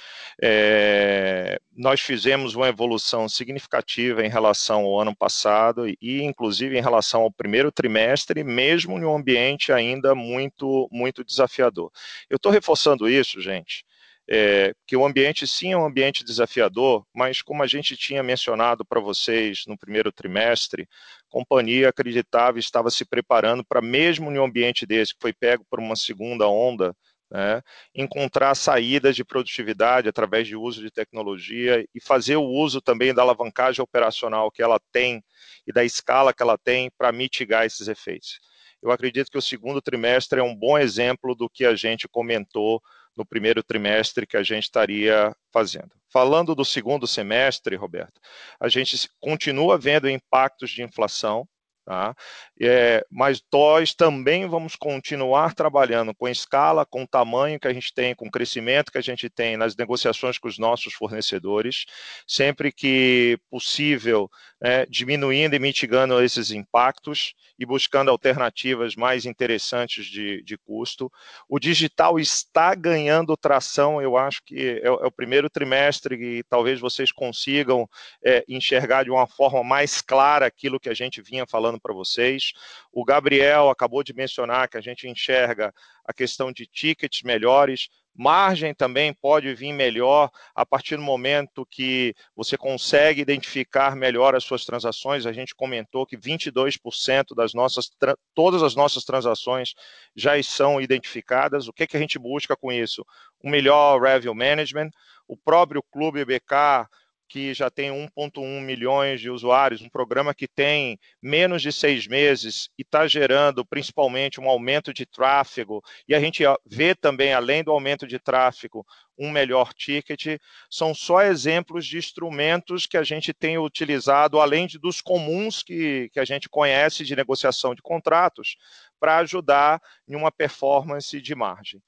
é, nós fizemos uma evolução significativa em relação ao ano passado e, inclusive, em relação ao primeiro trimestre, mesmo em um ambiente ainda muito, muito desafiador. Eu estou reforçando isso, gente, é, que o ambiente sim é um ambiente desafiador, mas como a gente tinha mencionado para vocês no primeiro trimestre, a companhia acreditava estava se preparando para, mesmo em um ambiente desse que foi pego por uma segunda onda, né, encontrar saídas de produtividade através de uso de tecnologia e fazer o uso também da alavancagem operacional que ela tem e da escala que ela tem para mitigar esses efeitos. Eu acredito que o segundo trimestre é um bom exemplo do que a gente comentou no primeiro trimestre que a gente estaria fazendo. Falando do segundo semestre, Roberto, a gente continua vendo impactos de inflação, Tá? É, mas nós também vamos continuar trabalhando com escala, com tamanho que a gente tem, com o crescimento que a gente tem nas negociações com os nossos fornecedores, sempre que possível, né, diminuindo e mitigando esses impactos e buscando alternativas mais interessantes de, de custo. O digital está ganhando tração, eu acho que é, é o primeiro trimestre e talvez vocês consigam é, enxergar de uma forma mais clara aquilo que a gente vinha falando para vocês. O Gabriel acabou de mencionar que a gente enxerga a questão de tickets melhores, Margem também pode vir melhor a partir do momento que você consegue identificar melhor as suas transações. A gente comentou que 22% das nossas, todas as nossas transações já são identificadas. O que, que a gente busca com isso? Um melhor revenue management. O próprio Clube BK que já tem 1,1 milhões de usuários, um programa que tem menos de seis meses e está gerando principalmente um aumento de tráfego, e a gente vê também, além do aumento de tráfego, um melhor ticket, são só exemplos de instrumentos que a gente tem utilizado, além de, dos comuns que, que a gente conhece de negociação de contratos, para ajudar em uma performance de margem.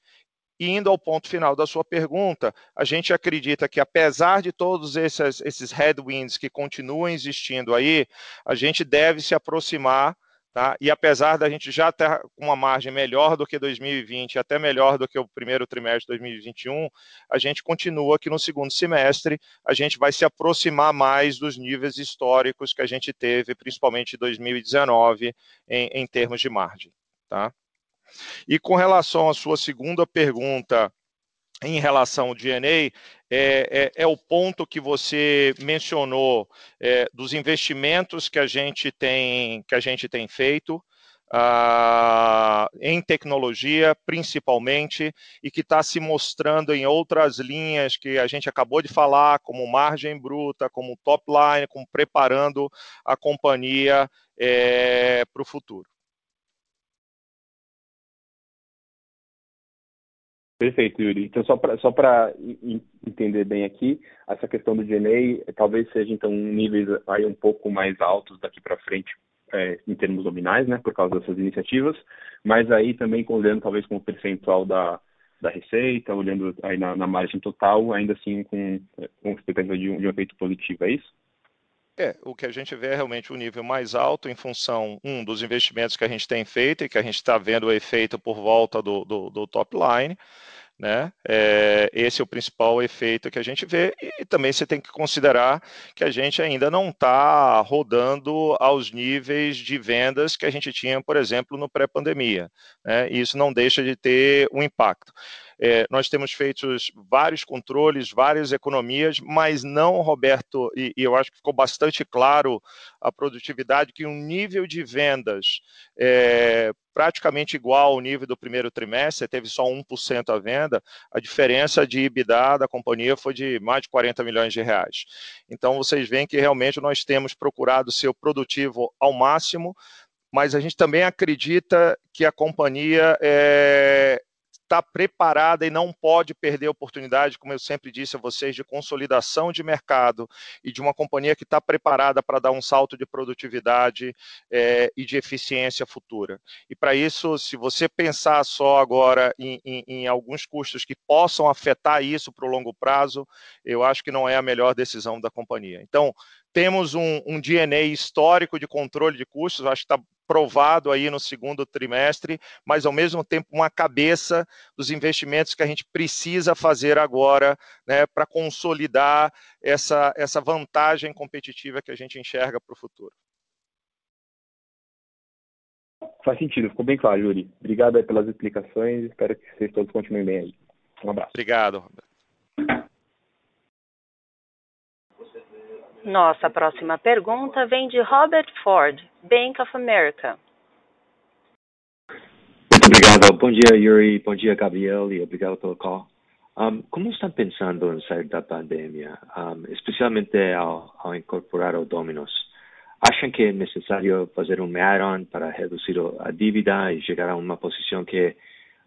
E indo ao ponto final da sua pergunta, a gente acredita que, apesar de todos esses, esses headwinds que continuam existindo aí, a gente deve se aproximar Tá? E apesar da gente já ter uma margem melhor do que 2020, até melhor do que o primeiro trimestre de 2021, a gente continua que no segundo semestre a gente vai se aproximar mais dos níveis históricos que a gente teve, principalmente em 2019, em, em termos de margem. Tá? E com relação à sua segunda pergunta, em relação ao DNA, é, é, é, o ponto que você mencionou é, dos investimentos que a gente tem, que a gente tem feito. Uh, em tecnologia, principalmente, e que está se mostrando em outras linhas que a gente acabou de falar, como margem bruta, como top line, como preparando a companhia é, para o futuro. Perfeito, Yuri. Então, só para só entender bem aqui, essa questão do DNA talvez seja, então, níveis aí um pouco mais altos daqui para frente, é, em termos nominais, né, por causa dessas iniciativas, mas aí também olhando talvez com o percentual da, da receita, olhando aí na, na margem total, ainda assim com, com expectativa de um, de um efeito positivo, é isso? É, o que a gente vê é realmente um nível mais alto em função, um, dos investimentos que a gente tem feito e que a gente está vendo o efeito por volta do, do, do top line. Né? É, esse é o principal efeito que a gente vê, e também você tem que considerar que a gente ainda não está rodando aos níveis de vendas que a gente tinha, por exemplo, no pré-pandemia. Né? E isso não deixa de ter um impacto. É, nós temos feito vários controles, várias economias, mas não, Roberto, e, e, eu acho que ficou bastante claro a produtividade, que um nível de vendas é, praticamente igual ao nível do primeiro trimestre, teve só 1% a venda, a diferença de EBITDA da companhia foi de mais de 40 milhões de reais. Então, vocês veem que realmente nós temos procurado ser produtivo ao máximo, mas a gente também acredita que a companhia é, está preparada e não pode perder a oportunidade, como eu sempre disse a vocês, de consolidação de mercado e de uma companhia que está preparada para dar um salto de produtividade é, e de eficiência futura. E para isso, se você pensar só agora em, em, em alguns custos que possam afetar isso para o longo prazo, eu acho que não é a melhor decisão da companhia. Então, temos um, um DNA histórico de controle de custos, acho que está provado aí no segundo trimestre, mas ao mesmo tempo uma cabeça dos investimentos que a gente precisa fazer agora né, para consolidar essa, essa vantagem competitiva que a gente enxerga para o futuro. Faz sentido, ficou bem claro, Yuri. Obrigado pelas explicações, espero que vocês todos continuem bem aí. Um abraço. Obrigado, Roberto. Nossa próxima pergunta vem de Robert Ford, Bank of America. Muito obrigado. Bom dia, Yuri. Bom dia, Gabriel, e obrigado pelo call. Um, como estão pensando em sair da pandemia, um, especialmente ao, ao, incorporar o Dominos? Acham que é necessário fazer um add para reduzir a dívida e chegar a uma posição que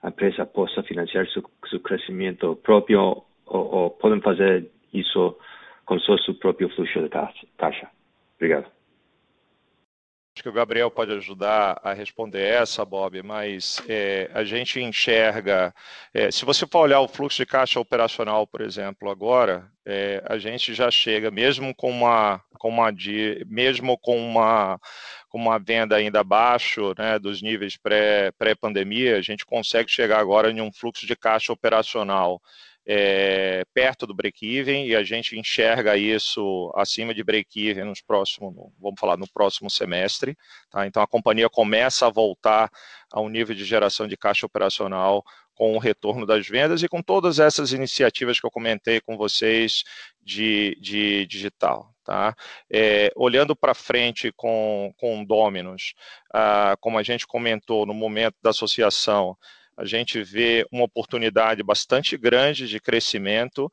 a empresa possa financiar seu, seu crescimento próprio ou, ou podem fazer isso com só seu próprio fluxo de caixa? Obrigado. Acho que o Gabriel pode ajudar a responder essa, Bob, mas é, a gente enxerga, é, se você for olhar o fluxo de caixa operacional, por exemplo, agora, é, a gente já chega, mesmo com uma, com uma mesmo com uma, com uma venda ainda abaixo né, dos níveis pré-pandemia, pré a gente consegue chegar agora em um fluxo de caixa operacional é, perto do break-even e a gente enxerga isso acima de break-even nos próximos, vamos falar, no próximo semestre. Tá? Então a companhia começa a voltar a um nível de geração de caixa operacional com o retorno das vendas e com todas essas iniciativas que eu comentei com vocês de, de digital. Tá? É, olhando para frente com, com Dominos, ah, como a gente comentou no momento da associação, a gente vê uma oportunidade bastante grande de crescimento,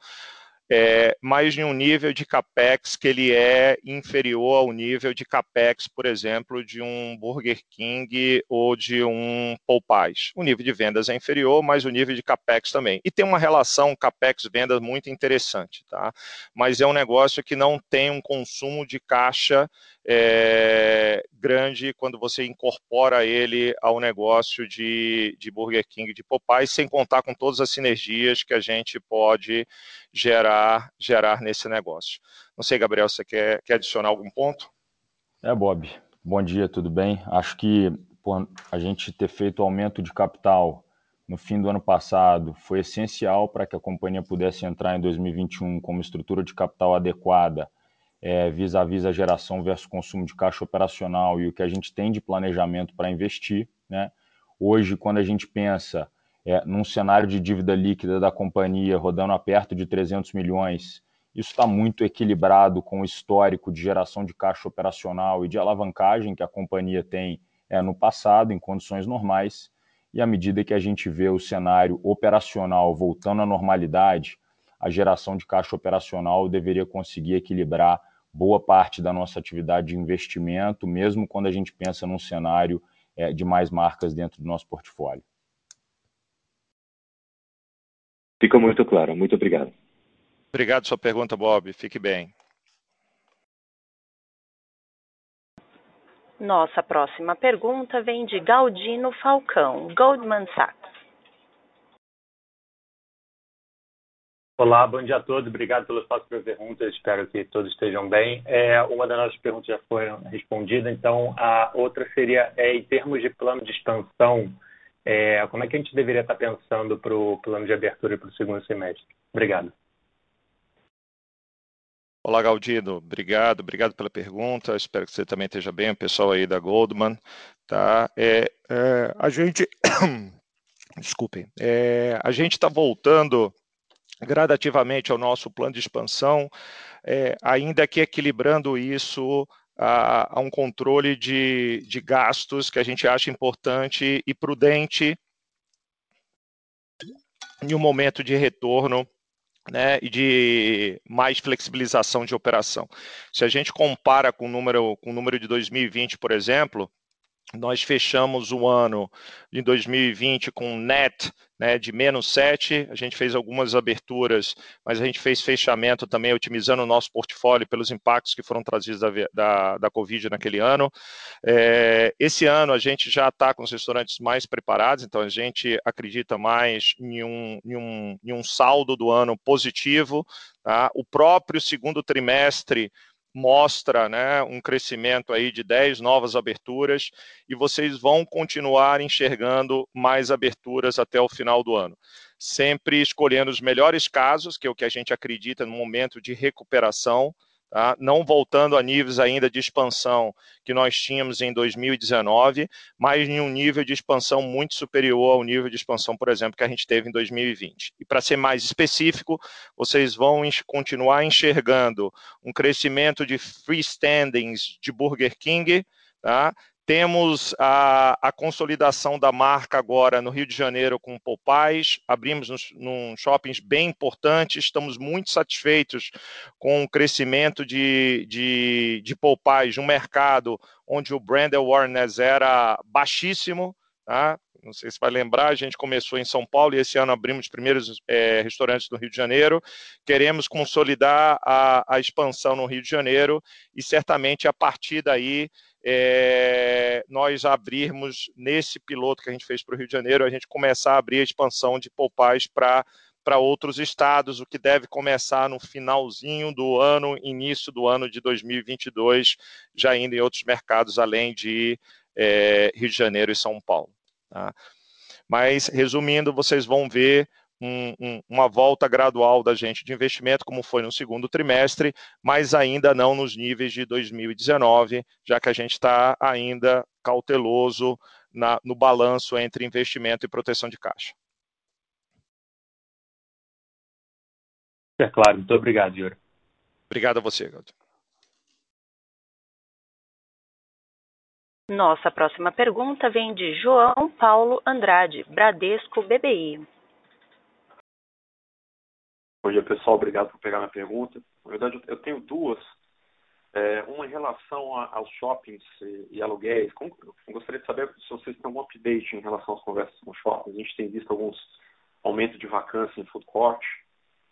é, mas em um nível de capex que ele é inferior ao nível de capex, por exemplo, de um Burger King ou de um Popeyes. O nível de vendas é inferior, mas o nível de capex também. E tem uma relação capex-vendas muito interessante, tá? Mas é um negócio que não tem um consumo de caixa é, grande quando você incorpora ele ao negócio de, de Burger King, de Popeye, sem contar com todas as sinergias que a gente pode gerar, gerar nesse negócio. Não sei, Gabriel, você quer, quer adicionar algum ponto? É, Bob. Bom dia, tudo bem? Acho que a gente ter feito o aumento de capital no fim do ano passado foi essencial para que a companhia pudesse entrar em 2021 com uma estrutura de capital adequada é, vis-à-vis a geração versus consumo de caixa operacional e o que a gente tem de planejamento para investir. Né? Hoje, quando a gente pensa é, num cenário de dívida líquida da companhia rodando a perto de 300 milhões, isso está muito equilibrado com o histórico de geração de caixa operacional e de alavancagem que a companhia tem é, no passado, em condições normais. E à medida que a gente vê o cenário operacional voltando à normalidade, a geração de caixa operacional deveria conseguir equilibrar boa parte da nossa atividade de investimento, mesmo quando a gente pensa num cenário é, de mais marcas dentro do nosso portfólio. Ficou muito claro. Muito obrigado. Obrigado sua pergunta, Bob. Fique bem. Nossa próxima pergunta vem de Galdino Falcão, Goldman Sachs. Olá, bom dia a todos. Obrigado pelas suas perguntas. Espero que todos estejam bem. É, uma das nossas perguntas já foi respondida, então a outra seria, é, em termos de plano de expansão, é, como é que a gente deveria estar pensando para o plano de abertura para o segundo semestre? Obrigado. Olá, Galdino. Obrigado, obrigado pela pergunta. Espero que você também esteja bem, o pessoal aí da Goldman. Tá? É, é, a gente. Desculpem. É, a gente está voltando gradativamente ao nosso plano de expansão, é, ainda que equilibrando isso a, a um controle de, de gastos que a gente acha importante e prudente em um momento de retorno né, e de mais flexibilização de operação. Se a gente compara com o número, com o número de 2020, por exemplo, nós fechamos o ano de 2020 com net né, de menos 7. A gente fez algumas aberturas, mas a gente fez fechamento também, otimizando o nosso portfólio pelos impactos que foram trazidos da, da, da Covid naquele ano. É, esse ano a gente já está com os restaurantes mais preparados, então a gente acredita mais em um, em um, em um saldo do ano positivo. Tá? O próprio segundo trimestre mostra né, um crescimento aí de 10 novas aberturas e vocês vão continuar enxergando mais aberturas até o final do ano. Sempre escolhendo os melhores casos, que é o que a gente acredita no momento de recuperação, Tá? não voltando a níveis ainda de expansão que nós tínhamos em 2019, mas em um nível de expansão muito superior ao nível de expansão, por exemplo, que a gente teve em 2020. E para ser mais específico, vocês vão continuar enxergando um crescimento de freestandings de Burger King, tá? Temos a, a, consolidação da marca agora no Rio de Janeiro com Popais, abrimos nos, num shoppings bem importantes, estamos muito satisfeitos com o crescimento de, de, de Popais no mercado onde o brand awareness era baixíssimo, tá? não sei se vai lembrar, a gente começou em São Paulo e esse ano abrimos os primeiros é, restaurantes no Rio de Janeiro. Queremos consolidar a, a expansão no Rio de Janeiro e certamente a partir daí é, nós abrirmos nesse piloto que a gente fez para o Rio de Janeiro, a gente começar a abrir a expansão de Poupais para para outros estados, o que deve começar no finalzinho do ano, início do ano de 2022, já indo em outros mercados além de é, Rio de Janeiro e São Paulo. Tá? Mas, resumindo, vocês vão ver um, um, uma volta gradual da gente de investimento, como foi no segundo trimestre, mas ainda não nos níveis de 2019, já que a gente está ainda cauteloso na, no balanço entre investimento e proteção de caixa. É claro, muito obrigado, Yuri. Obrigado a você, Gaudio. Nossa próxima pergunta vem de João Paulo Andrade, Bradesco BBI. Bom dia, pessoal. Obrigado por pegar minha pergunta. Na verdade, eu tenho duas. É, uma em relação a, aos shoppings e, e aluguéis. Como, gostaria de saber se vocês têm algum update em relação às conversas com shoppings. A gente tem visto alguns aumentos de vacância em food court.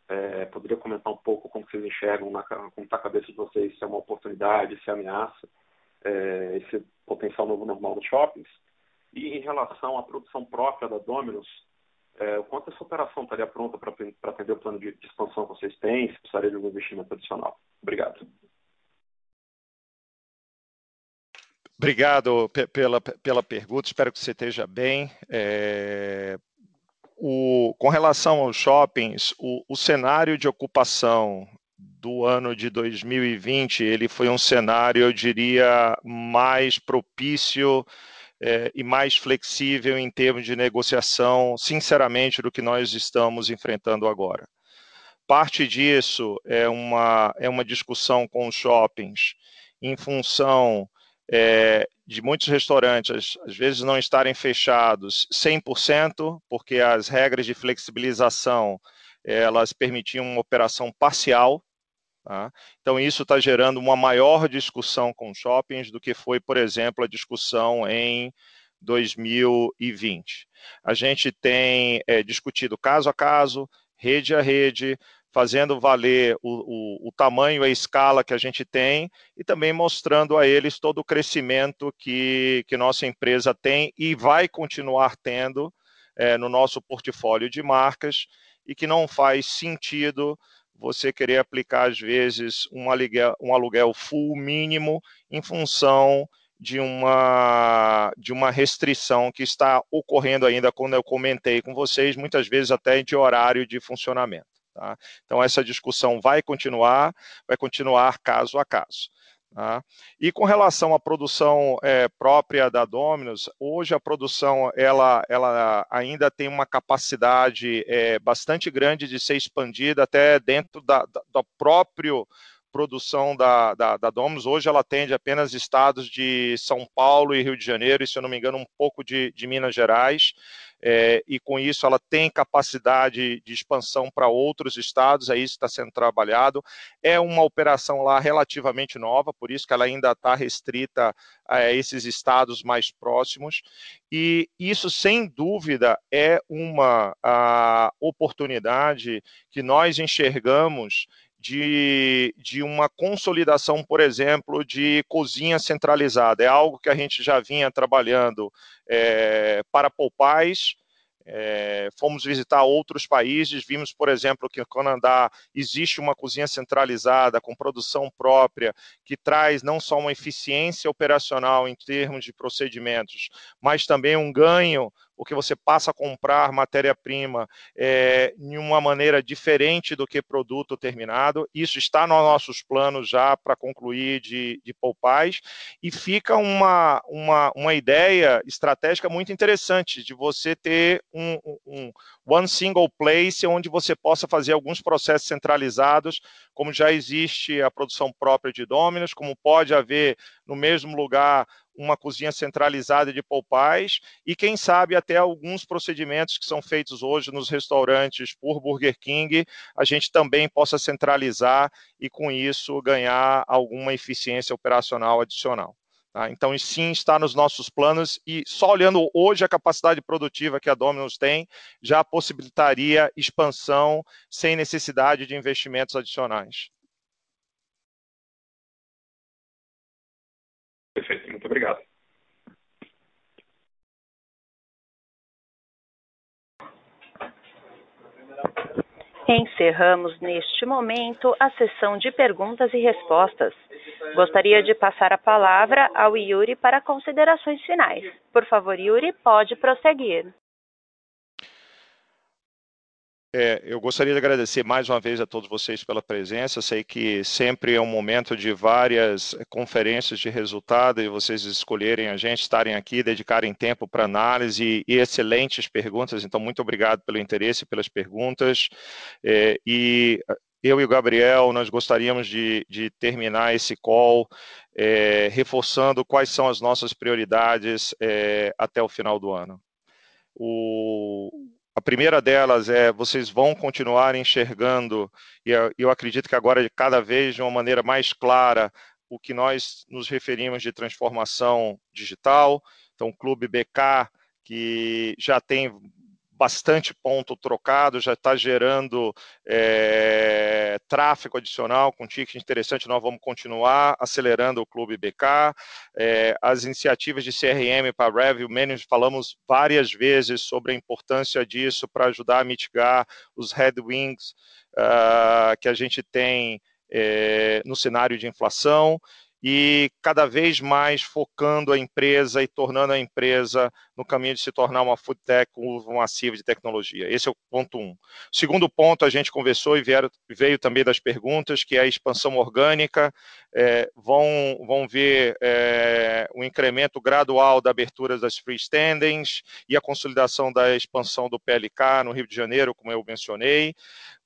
É, poderia comentar um pouco como vocês enxergam, na, como está a cabeça de vocês, se é uma oportunidade, se é ameaça, é, esse potencial novo normal dos shoppings. E em relação à produção própria da Domino's, é, o quanto essa operação estaria pronta para atender o plano de, de, expansão que vocês têm, se precisaria de algum investimento adicional. Obrigado. Obrigado pela, pela pergunta, espero que você esteja bem. É, o, com relação aos shoppings, o, o cenário de ocupação do ano de 2020, ele foi um cenário, eu diria, mais propício é, e mais flexível em termos de negociação, sinceramente, do que nós estamos enfrentando agora. Parte disso é uma, é uma discussão com os shoppings em função é, de muitos restaurantes, às vezes, não estarem fechados 100%, porque as regras de flexibilização elas permitiam uma operação parcial, Tá? Então, isso está gerando uma maior discussão com shoppings do que foi, por exemplo, a discussão em 2020. A gente tem é, discutido caso a caso, rede a rede, fazendo valer o, o, o, tamanho e a escala que a gente tem e também mostrando a eles todo o crescimento que, que nossa empresa tem e vai continuar tendo é, no nosso portfólio de marcas e que não faz sentido você querer aplicar, às vezes, um aluguel, um aluguel full mínimo em função de uma, de uma restrição que está ocorrendo ainda, quando eu comentei com vocês, muitas vezes até de horário de funcionamento. Tá? Então, essa discussão vai continuar, vai continuar caso a caso. Tá? E com relação à produção é, própria da Dominus, hoje a produção ela, ela ainda tem uma capacidade é, bastante grande de ser expandida até dentro da, da, do próprio produção da, da, da Domus. Hoje ela atende apenas estados de São Paulo e Rio de Janeiro, e se eu não me engano, um pouco de, de Minas Gerais. É, e com isso ela tem capacidade de expansão para outros estados, que está sendo trabalhado. É uma operação lá relativamente nova, por isso que ela ainda está restrita a esses estados mais próximos, e isso, sem dúvida, é uma oportunidade que nós enxergamos de, de uma consolidação, por exemplo, de cozinha centralizada. É algo que a gente já vinha trabalhando é, para Poupais, é, fomos visitar outros países, vimos, por exemplo, que no Canadá existe uma cozinha centralizada com produção própria que traz não só uma eficiência operacional em termos de procedimentos, mas também um ganho porque você passa a comprar matéria-prima é, em uma maneira diferente do que produto terminado. Isso está nos nossos planos já para concluir de, de Poupais, e fica uma, uma, uma ideia estratégica muito interessante de você ter um, um one single place onde você possa fazer alguns processos centralizados, como já existe a produção própria de Dominos, como pode haver no mesmo lugar uma cozinha centralizada de Poupais e, quem sabe, até alguns procedimentos que são feitos hoje nos restaurantes por Burger King, a gente também possa centralizar e, com isso, ganhar alguma eficiência operacional adicional. Tá? Então, sim, está nos nossos planos e só olhando hoje a capacidade produtiva que a Domino's tem, já possibilitaria expansão sem necessidade de investimentos adicionais. Muito obrigado. Encerramos neste momento a sessão de perguntas e respostas. Gostaria de passar a palavra ao Yuri para considerações finais. Por favor, Yuri, pode prosseguir. É, eu gostaria de agradecer mais uma vez a todos vocês pela presença. Sei que sempre é um momento de várias conferências de resultado e vocês escolherem a gente, estarem aqui, dedicarem tempo para análise e, excelentes perguntas. Então, muito obrigado pelo interesse, pelas perguntas. É, e eu e o Gabriel, nós gostaríamos de, de terminar esse call é, reforçando quais são as nossas prioridades é, até o final do ano. O, a primeira delas é vocês vão continuar enxergando, e eu acredito que agora cada vez de uma maneira mais clara, o que nós nos referimos de transformação digital. Então, o Clube BK, que já tem bastante ponto trocado, já está gerando é, tráfego adicional com ticket interessante. Nós vamos continuar acelerando o Clube BK. É, as iniciativas de CRM para Revenue Management, falamos várias vezes sobre a importância disso para ajudar a mitigar os headwinds uh, que a gente tem é, no cenário de inflação e cada vez mais focando a empresa e tornando a empresa no caminho de se tornar uma food tech com uso massivo de tecnologia. Esse é o ponto um. Segundo ponto, a gente conversou e veio também das perguntas, que é a expansão orgânica. É, vão, vão ver é, o incremento gradual da abertura das freestandings e a consolidação da expansão do PLK no Rio de Janeiro, como eu mencionei.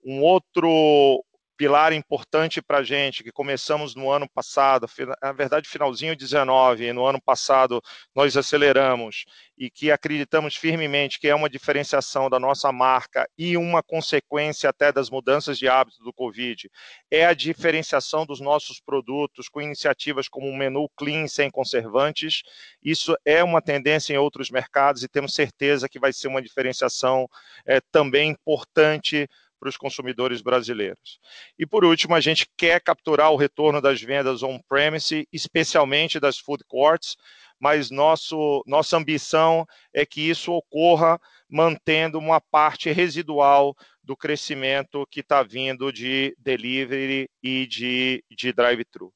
Um outro pilar importante para a gente, que começamos no ano passado, na verdade, finalzinho 19, e no ano passado nós aceleramos, e que acreditamos firmemente que é uma diferenciação da nossa marca e uma consequência até das mudanças de hábito do Covid, é a diferenciação dos nossos produtos com iniciativas como o menu clean sem conservantes. Isso é uma tendência em outros mercados e temos certeza que vai ser uma diferenciação é, também importante para os consumidores brasileiros. E por último, a gente quer capturar o retorno das vendas on-premise, especialmente das food courts, mas nosso, nossa ambição é que isso ocorra mantendo uma parte residual do crescimento que está vindo de delivery e de, de drive-thru.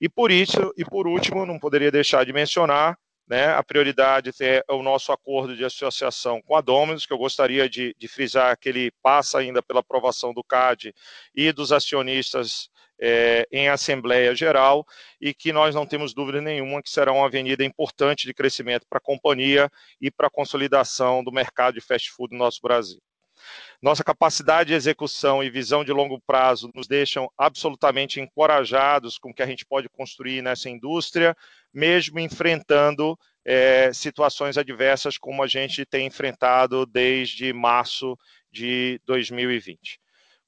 E por isso, e por último, não poderia deixar de mencionar né, a prioridade é o nosso acordo de associação com a Dominus, que eu gostaria de, de frisar que ele passa ainda pela aprovação do CAD e dos acionistas é, em Assembleia Geral e que nós não temos dúvida nenhuma que será uma avenida importante de crescimento para a companhia e para a consolidação do mercado de fast food no nosso Brasil. Nossa capacidade de execução e visão de longo prazo nos deixam absolutamente encorajados com o que a gente pode construir nessa indústria, mesmo enfrentando é, situações adversas como a gente tem enfrentado desde março de 2020.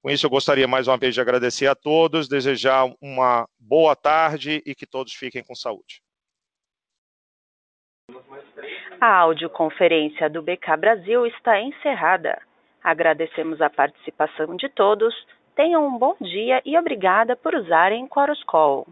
Com isso, eu gostaria mais uma vez de agradecer a todos, desejar uma boa tarde e que todos fiquem com saúde. A audioconferência do BK Brasil está encerrada. Agradecemos a participação de todos. Tenham um bom dia e obrigada por usarem Chorus Call.